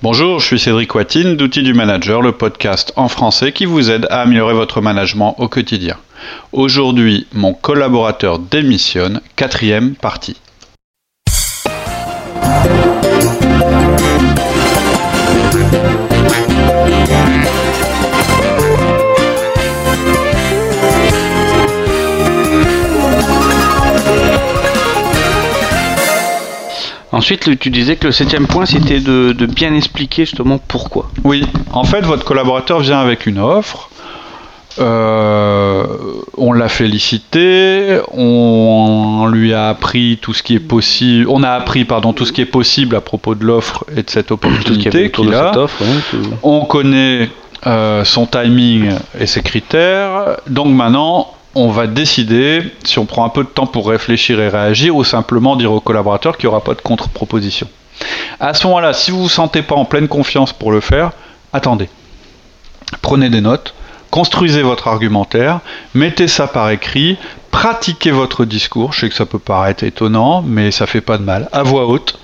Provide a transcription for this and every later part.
Bonjour, je suis Cédric Watine d'Outils du Manager, le podcast en français qui vous aide à améliorer votre management au quotidien. Aujourd'hui, mon collaborateur démissionne, quatrième partie. Ensuite, tu disais que le septième point, c'était de, bien expliquer justement pourquoi. Oui, en fait, votre collaborateur vient avec une offre. Euh, on l'a félicité, on lui a appris tout ce qui est possible, on a appris pardon tout ce qui est possible à propos de l'offre et de cette opportunité qu'il a. On connaît euh, son timing et ses critères, donc maintenant on va décider si on prend un peu de temps pour réfléchir et réagir ou simplement dire au collaborateur qu'il n'y aura pas de contre-proposition. À ce moment-là, si vous ne vous sentez pas en pleine confiance pour le faire, attendez. Prenez des notes, construisez votre argumentaire, mettez ça par écrit, pratiquez votre discours. Je sais que ça peut paraître étonnant, mais ça fait pas de mal. À voix haute.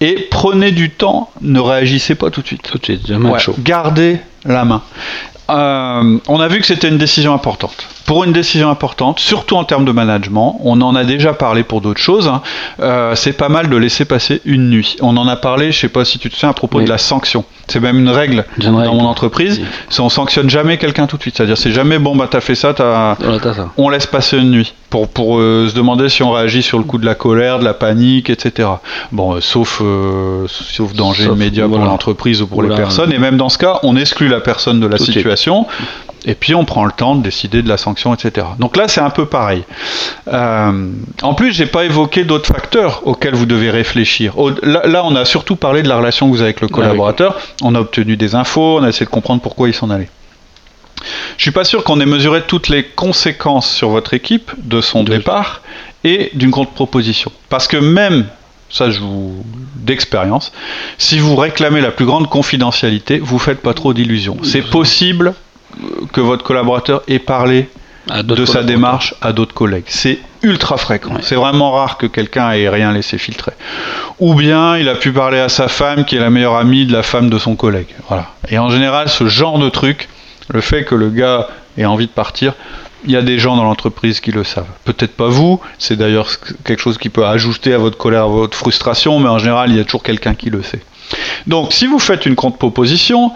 Et prenez du temps, ne réagissez pas tout de suite. Tout de suite, Gardez la main. Euh, on a vu que c'était une décision importante. Pour une décision importante, surtout en termes de management, on en a déjà parlé pour d'autres choses, hein, euh, c'est pas mal de laisser passer une nuit. On en a parlé, je sais pas si tu te souviens, à propos de la sanction. C'est même une règle dans mon entreprise, c'est on sanctionne jamais quelqu'un tout de suite. C'est-à-dire c'est jamais bon bah t'as fait ça, as... on laisse passer une nuit pour, pour euh, se demander si on réagit sur le coup de la colère, de la panique, etc. Bon, sauf, sauf danger immédiat pour l'entreprise ou pour les personnes. Et même dans ce cas, on exclut la personne de la situation et puis on prend le temps de décider de la sanction, etc. Donc là, c'est un peu pareil. Euh, en plus, j'ai pas évoqué d'autres facteurs auxquels vous devez réfléchir. là, on a surtout parlé de la relation que vous avez avec le ah collaborateur. On a obtenu des infos, on a essayé de comprendre pourquoi il s'en allait. Je suis pas sûr qu'on ait mesuré toutes les conséquences sur votre équipe de son départ et d'une contre-proposition. Parce que même ça je vous d'expérience, si vous réclamez la plus grande confidentialité, vous faites pas trop d'illusions. C'est possible que votre collaborateur ait parlé de sa démarche à d'autres collègues. C'est ultra fréquent. C'est vraiment rare que quelqu'un ait rien laissé filtrer. Ou bien il a pu parler à sa femme qui est la meilleure amie de la femme de son collègue. Voilà. Et en général, ce genre de truc, le fait que le gars ait envie de partir, il y a des gens dans l'entreprise qui le savent. Peut-être pas vous, c'est d'ailleurs quelque chose qui peut ajouter à votre colère, à votre frustration, mais en général, il y a toujours quelqu'un qui le sait. Donc, si vous faites une contre-proposition,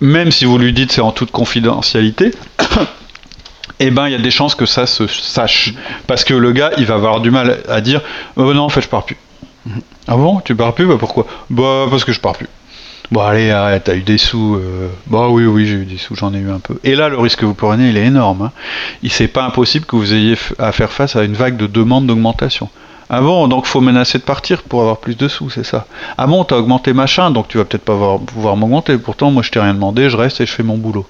même si vous lui dites c'est en toute confidentialité, eh ben il y a des chances que ça se sache. Parce que le gars, il va avoir du mal à dire oh non, en fait, je pars plus. Mhm. Ah bon, tu pars plus? Bah, Pourquoi? Bah parce que je pars plus. Bon allez, t'as eu des sous. Euh, bah oui, oui, j'ai eu des sous, j'en ai eu un peu. Et là, le risque que vous prenez, il est énorme. Hein. Il c'est pas impossible que vous ayez à faire face à une vague de demandes d'augmentation. Ah bon, donc faut menacer de partir pour avoir plus de sous, c'est ça. Ah bon, t'as augmenté machin, donc tu vas peut-être pas pouvoir m'augmenter. Pourtant, moi je t'ai rien demandé, je reste et je fais mon boulot.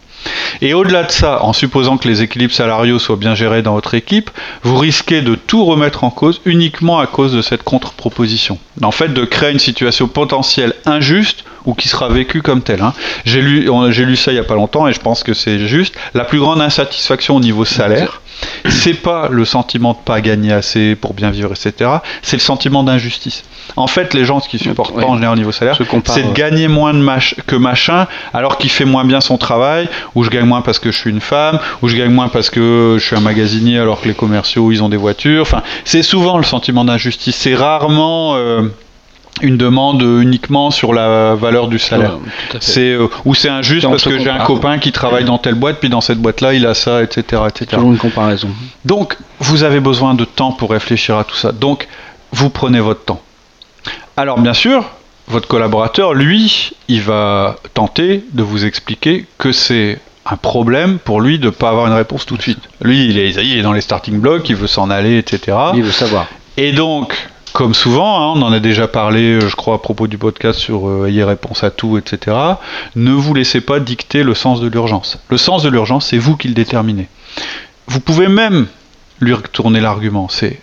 Et au-delà de ça, en supposant que les équilibres salariaux soient bien gérés dans votre équipe, vous risquez de tout remettre en cause uniquement à cause de cette contre-proposition. En fait, de créer une situation potentielle injuste ou qui sera vécue comme telle. Hein. J'ai lu, j'ai lu ça il y a pas longtemps et je pense que c'est juste. La plus grande insatisfaction au niveau salaire, c'est pas le sentiment de pas gagner assez pour bien vivre, etc. C'est le sentiment d'injustice. En fait, les gens, ce qu'ils supportent pas en général au niveau salaire, c'est de gagner moins de que machin, alors qu'il fait moins bien son travail, ou je gagne moins parce que je suis une femme, ou je gagne moins parce que je suis un magasinier alors que les commerciaux, ils ont des voitures. Enfin, c'est souvent le sentiment d'injustice. C'est rarement... Euh, une demande uniquement sur la valeur du salaire. c'est euh, ou c'est injuste parce que j'ai un copain qui travaille dans telle boîte, puis dans cette boîte-là, il a ça, etc., etc. Toujours une comparaison. Donc, vous avez besoin de temps pour réfléchir à tout ça. Donc, vous prenez votre temps. Alors, bien sûr, votre collaborateur, lui, il va tenter de vous expliquer que c'est un problème pour lui de ne pas avoir une réponse tout de suite. Lui, il est, il est dans les starting blocks, il veut s'en aller, etc. Il veut savoir. Et donc, comme souvent, hein, on en a déjà parlé, euh, je crois, à propos du podcast sur euh, ayez réponse à tout, etc. Ne vous laissez pas dicter le sens de l'urgence. Le sens de l'urgence, c'est vous qui le déterminez. Vous pouvez même lui retourner l'argument. C'est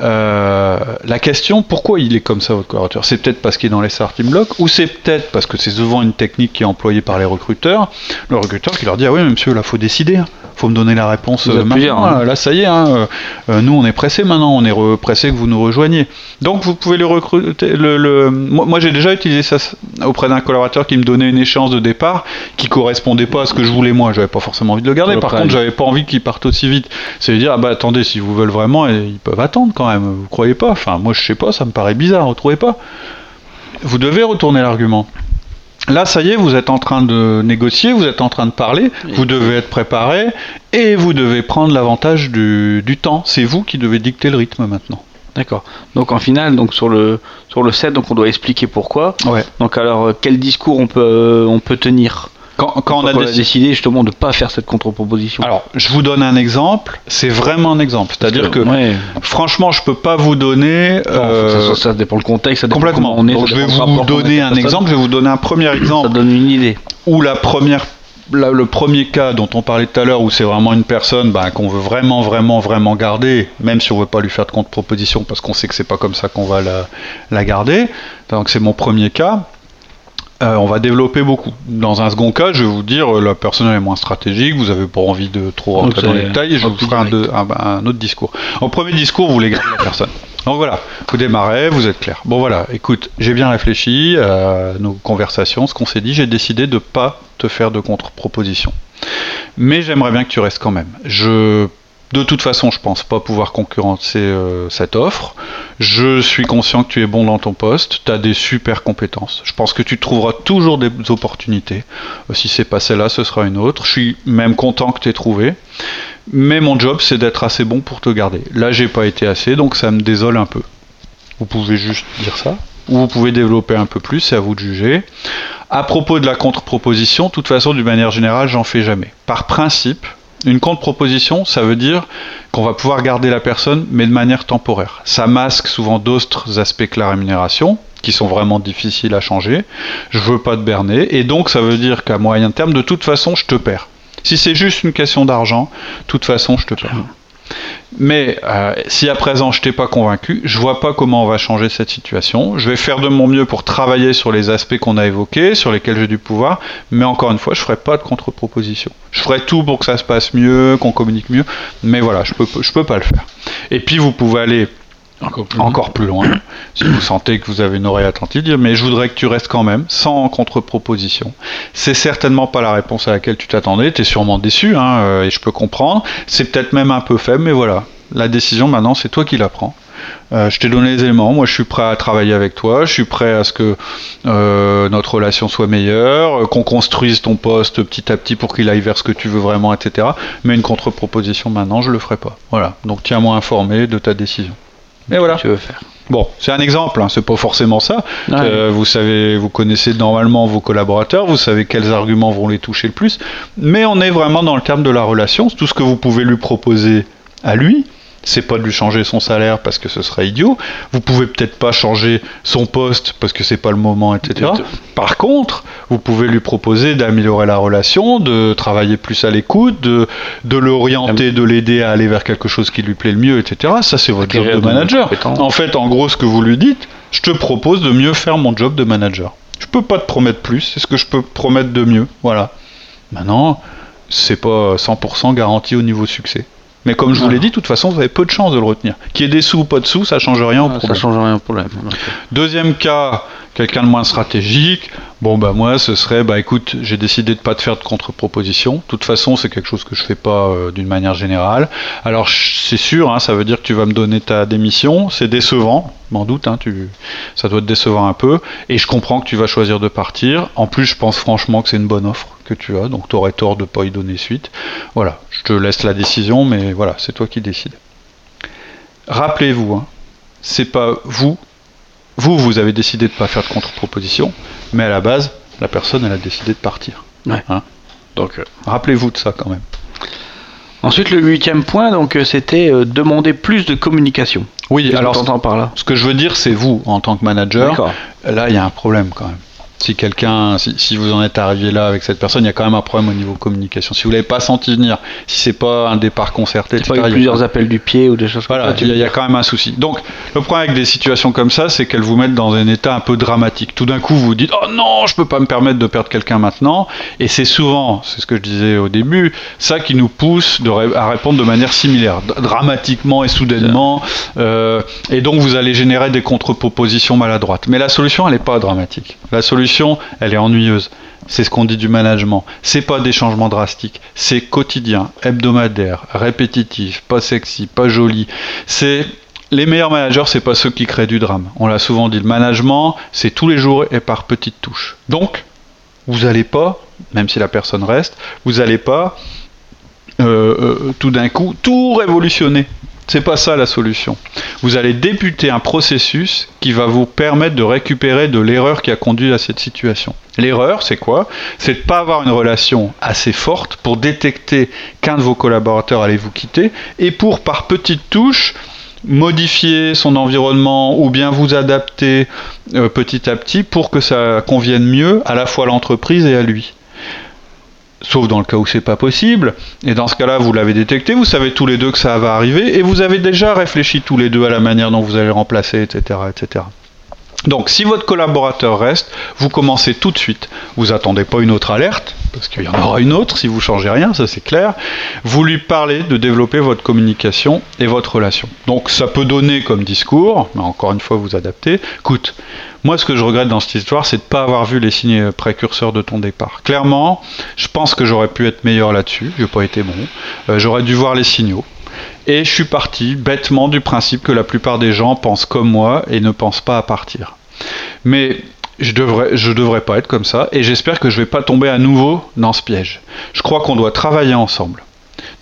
euh, la question pourquoi il est comme ça votre collaborateur? C'est peut-être parce qu'il est dans les starting blocks ou c'est peut-être parce que c'est souvent une technique qui est employée par les recruteurs. Le recruteur qui leur dit ah oui monsieur là faut décider, hein faut me donner la réponse euh, plusieurs, maintenant. hein. Là, ça y est, hein, euh, euh, nous on est pressé maintenant, on est re- pressé que vous nous rejoigniez. Donc vous pouvez le recruter. Le, le- Moi, moi, j'ai déjà utilisé ça auprès d'un collaborateur qui me donnait une échéance de départ qui correspondait pas à ce que je voulais moi. J'avais pas forcément envie de le garder. Par contre, j'avais pas envie qu'il parte aussi vite. C'est de dire ah bah attendez, si vous veulent vraiment, ils peuvent attendre quand même. Vous croyez pas? Enfin, moi je sais pas, ça me paraît bizarre. Vous trouvez pas Vous devez retourner l'argument. Là, ça y est, vous êtes en train de négocier, vous êtes en train de parler, vous devez être préparé et vous devez prendre l'avantage du, du temps. C'est vous qui devez dicter le rythme maintenant. D'accord. Donc en finale, donc sur le sur le set, donc on doit expliquer pourquoi. Ouais. Donc alors quel discours on peut on peut tenir? Quand, quand on a décidé. justement de pas faire cette contre-proposition. Alors, je vous donne un exemple. C'est vraiment un exemple. C'est-à-dire que, ouais. franchement, je peux pas vous donner. Euh, ça, ça dépend le contexte, ça dépend complètement. on est. Donc, ça je vais vous donner un exemple. Je vais vous donner un premier Ça exemple donne une idée. où la première, le premier cas dont on parlait tout à l'heure, où c'est vraiment une personne bah, qu'on veut vraiment, vraiment, vraiment garder, même si on veut pas lui faire de contre-proposition parce qu'on sait que c'est pas comme ça qu'on va la, la garder. Donc c'est mon premier cas. Euh, on va développer beaucoup. Dans un second cas, je vais vous dire euh, la personne est moins stratégique, vous avez pas envie de trop rentrer dans les détails, et je vous ferai un, direct. deux- un- un autre discours. En premier discours, vous voulez garder la personne. Donc voilà, vous démarrez, vous êtes clair. Bon voilà, écoute, j'ai bien réfléchi à nos conversations, ce qu'on s'est dit, j'ai décidé de pas te faire de contre-proposition. Mais j'aimerais bien que tu restes quand même. Je, de toute façon, je pense pas pouvoir concurrencer euh, cette offre. Je suis conscient que tu es bon dans ton poste, tu as des super compétences. Je pense que tu trouveras toujours des opportunités. Euh, Si c'est pas celle-là, ce sera une autre. Je suis même content que tu aies trouvé. Mais mon job, c'est d'être assez bon pour te garder. Là, j'ai pas été assez, donc ça me désole un peu. Vous pouvez juste dire ça? Ou vous pouvez développer un peu plus, c'est à vous de juger. À propos de la contre-proposition, de toute façon, d'une manière générale, j'en fais jamais. Par principe, une contre-proposition, ça veut dire qu'on va pouvoir garder la personne, mais de manière temporaire. Ça masque souvent d'autres aspects que la rémunération, qui sont vraiment difficiles à changer. Je veux pas te berner, et donc ça veut dire qu'à moyen terme, de toute façon, je te perds. Si c'est juste une question d'argent, de toute façon, je te perds. Mais euh, si à présent je t'ai pas convaincu, je vois pas comment on va changer cette situation. Je vais faire de mon mieux pour travailler sur les aspects qu'on a évoqués, sur lesquels j'ai du pouvoir, mais encore une fois, je ferai pas de contre-proposition. Je ferai tout pour que ça se passe mieux, qu'on communique mieux, mais voilà, je peux je peux pas le faire. Et puis vous pouvez aller Encore plus. encore plus loin, si vous sentez que vous avez une oreille attentive, dire mais je voudrais que tu restes quand même, sans contre-proposition. C'est certainement pas la réponse à laquelle tu t'attendais, tu es sûrement déçu, hein, euh, et je peux comprendre. C'est peut-être même un peu faible, mais voilà, la décision maintenant, c'est toi qui la prends. Euh, je t'ai donné les éléments, moi je suis prêt à travailler avec toi, je suis prêt à ce que euh, notre relation soit meilleure, qu'on construise ton poste petit à petit pour qu'il aille vers ce que tu veux vraiment, etc. Mais une contre-proposition maintenant, je le ferai pas. Voilà, donc tiens-moi informé de ta décision. Et voilà. Tu veux faire. Bon, c'est un exemple, hein, c'est pas forcément ça. Euh, vous savez, vous connaissez normalement vos collaborateurs, vous savez quels arguments vont les toucher le plus, mais on est vraiment dans le terme de la relation. Tout ce que vous pouvez lui proposer à lui, c'est pas de lui changer son salaire parce que ce serait idiot. Vous pouvez peut-être pas changer son poste parce que c'est pas le moment, etc. Par contre, vous pouvez lui proposer d'améliorer la relation, de travailler plus à l'écoute, de, de l'orienter, de l'aider à aller vers quelque chose qui lui plaît le mieux, etc. Ça, c'est votre job de manager. En fait, en gros, ce que vous lui dites, je te propose de mieux faire mon job de manager. Je peux pas te promettre plus, c'est ce que je peux te promettre de mieux. Voilà. Maintenant, c'est pas 100% garanti au niveau succès. Mais comme je vous l'ai dit, de toute façon, vous avez peu de chances de le retenir. Qu'il y ait des sous ou pas de sous, ça change rien au Ah, ça change rien au problème. Deuxième cas, quelqu'un de moins stratégique. Bon, bah moi, ce serait, bah écoute, j'ai décidé de pas te faire de contre-proposition. De toute façon, c'est quelque chose que je fais pas euh, d'une manière générale. Alors, c'est sûr, hein, ça veut dire que tu vas me donner ta démission. C'est décevant, m'en doute, hein, tu, ça doit te décevoir un peu. Et je comprends que tu vas choisir de partir. En plus, je pense franchement que c'est une bonne offre que tu as, donc tu aurais tort de pas y donner suite. Voilà, je te laisse la décision, mais voilà, c'est toi qui décides. Rappelez-vous, hein, c'est pas vous vous, vous avez décidé de ne pas faire de contre-proposition, mais à la base, la personne, elle a décidé de partir. Ouais. Hein Donc, euh, Rappelez-vous de ça quand même. Ensuite, le huitième point, donc, euh, c'était euh, demander plus de communication. Oui, alors par là? ce que je veux dire, c'est vous, en tant que manager, là, il y a un problème quand même. Si quelqu'un, si, si vous en êtes arrivé là avec cette personne, il y a quand même un problème au niveau communication. Si vous l'avez pas senti venir, si c'est pas un départ concerté, C'est pas etc., eu il y a- plusieurs appels du pied ou des choses voilà, comme ça. a- il y a quand même un souci. Donc, le problème avec des situations comme ça, c'est qu'elles vous mettent dans un état un peu dramatique. Tout d'un coup, vous vous dites Oh non, je peux pas me permettre de perdre quelqu'un maintenant. Et c'est souvent, c'est ce que je disais au début, ça qui nous pousse de ré- à répondre de manière similaire, dramatiquement et soudainement. Euh, et donc, vous allez générer des contre-propositions maladroites. Mais la solution, elle n'est pas dramatique. La solution, elle est ennuyeuse. C'est ce qu'on dit du management. C'est pas des changements drastiques. C'est quotidien, hebdomadaire, répétitif, pas sexy, pas joli. C'est les meilleurs managers, c'est pas ceux qui créent du drame. On l'a souvent dit. Le management, c'est tous les jours et par petites touches. Donc, vous n'allez pas, même si la personne reste, vous n'allez pas euh, euh, tout d'un coup tout révolutionner. C'est pas ça la solution. Vous allez débuter un processus qui va vous permettre de récupérer de l'erreur qui a conduit à cette situation. L'erreur, c'est quoi? C'est de ne pas avoir une relation assez forte pour détecter qu'un de vos collaborateurs allait vous quitter et pour, par petites touches, modifier son environnement ou bien vous adapter euh, petit à petit pour que ça convienne mieux à la fois à l'entreprise et à lui sauf dans le cas où c'est pas possible. Et dans ce cas-là, vous l'avez détecté, vous savez tous les deux que ça va arriver, et vous avez déjà réfléchi tous les deux à la manière dont vous allez le remplacer, etc., etc. Donc, si votre collaborateur reste, vous commencez tout de suite. Vous attendez pas une autre alerte, parce qu'il y en aura une autre si vous changez rien, ça c'est clair. Vous lui parlez de développer votre communication et votre relation. Donc, ça peut donner comme discours, mais encore une fois, vous adaptez. Écoute, moi, ce que je regrette dans cette histoire, c'est de ne pas avoir vu les signes précurseurs de ton départ. Clairement, je pense que j'aurais pu être meilleur là-dessus. J'ai pas été bon. Euh, j'aurais dû voir les signaux. Et je suis parti bêtement du principe que la plupart des gens pensent comme moi et ne pensent pas à partir. Mais je devrais, je devrais pas être comme ça et j'espère que je vais pas tomber à nouveau dans ce piège. Je crois qu'on doit travailler ensemble.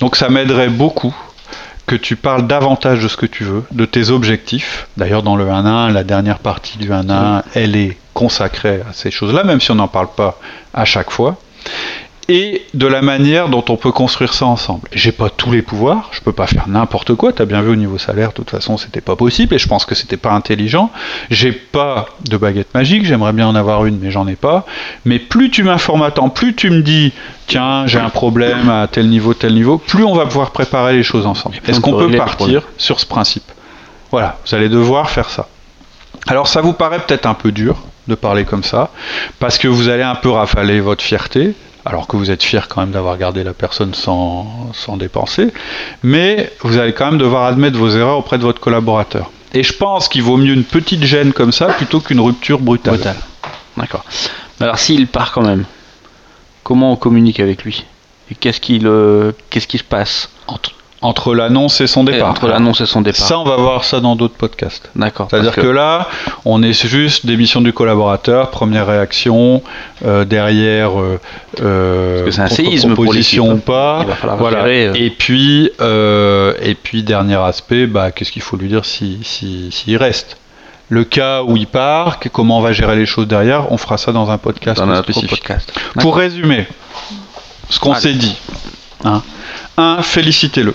Donc ça m'aiderait beaucoup que tu parles davantage de ce que tu veux, de tes objectifs. D'ailleurs, dans le 1-1, la dernière partie du 1-1, elle est consacrée à ces choses-là, même si on n'en parle pas à chaque fois. Et de la manière dont on peut construire ça ensemble. J'ai pas tous les pouvoirs, je peux pas faire n'importe quoi. T'as bien vu au niveau salaire, de toute façon, c'était pas possible et je pense que c'était pas intelligent. J'ai pas de baguette magique, j'aimerais bien en avoir une, mais j'en ai pas. Mais plus tu m'informes à temps, plus tu me dis, tiens, j'ai un problème à tel niveau, tel niveau, plus on va pouvoir préparer les choses ensemble. Est-ce on qu'on peut partir sur ce principe? Voilà, vous allez devoir faire ça. Alors ça vous paraît peut-être un peu dur de parler comme ça, parce que vous allez un peu rafaler votre fierté, alors que vous êtes fier quand même d'avoir gardé la personne sans, sans dépenser, mais vous allez quand même devoir admettre vos erreurs auprès de votre collaborateur. Et je pense qu'il vaut mieux une petite gêne comme ça plutôt qu'une rupture brutale. Brutal. D'accord. Alors s'il part quand même, comment on communique avec lui? Et qu'est-ce qu'il euh, qu'est-ce qui se passe? Entre, entre l'annonce et son départ. entre l'annonce et son départ Ça, on va voir ça dans d'autres podcasts. D'accord. C'est-à-dire que... là, on est juste démission du collaborateur, première réaction, euh, derrière euh, euh, Parce que c'est un séisme proposition ou pas. Il va falloir Voilà. gérer, euh. Et puis, euh, et puis dernier aspect, bah, qu'est-ce qu'il faut lui dire s'il si, s'il reste? Le cas où il part, comment on va gérer les choses derrière, on fera ça dans un podcast dans spécifique. podcast. Pour résumer, ce qu'on s'est dit. Hein. Un, félicitez-le.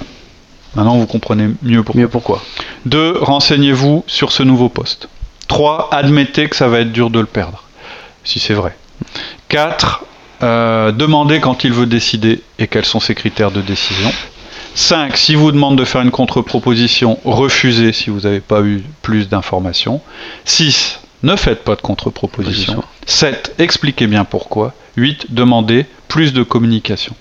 Maintenant, vous comprenez mieux pourquoi. Mieux pourquoi 2. Renseignez-vous sur ce nouveau poste. 3. Admettez que ça va être dur de le perdre, si c'est vrai. 4. demandez quand il veut décider et quels sont ses critères de décision. 5. Si vous demande de faire une contre-proposition, refusez si vous n'avez pas eu plus d'informations. 6. Ne faites pas de contre-proposition. Proposition. 7. Expliquez bien pourquoi. 8. Demandez plus de communication.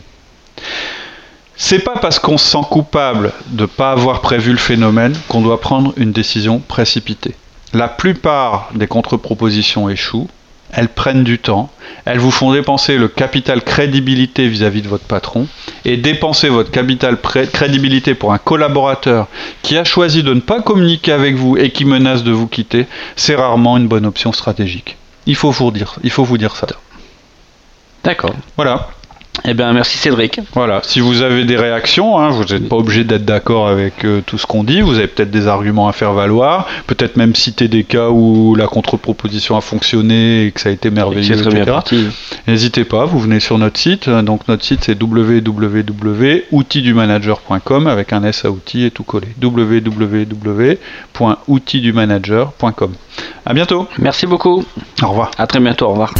C'est pas parce qu'on se sent coupable de ne pas avoir prévu le phénomène qu'on doit prendre une décision précipitée. La plupart des contre-propositions échouent, elles prennent du temps, elles vous font dépenser le capital crédibilité vis-à-vis de votre patron, et dépenser votre capital crédibilité pour un collaborateur qui a choisi de ne pas communiquer avec vous et qui menace de vous quitter, c'est rarement une bonne option stratégique. Il faut vous dire, il faut vous dire ça. D'accord. Voilà. Eh bien, merci Cédric. Voilà, si vous avez des réactions, hein, vous n'êtes pas obligé d'être d'accord avec euh, tout ce qu'on dit, vous avez peut-être des arguments à faire valoir, peut-être même citer des cas où la contre-proposition a fonctionné et que ça a été merveilleux. N'hésitez pas, vous venez sur notre site, euh, donc notre site c'est www.outildumanager.com avec un S à outils et tout collé. www.outildumanager.com. À bientôt. Merci beaucoup. Au revoir. À très bientôt. Au revoir.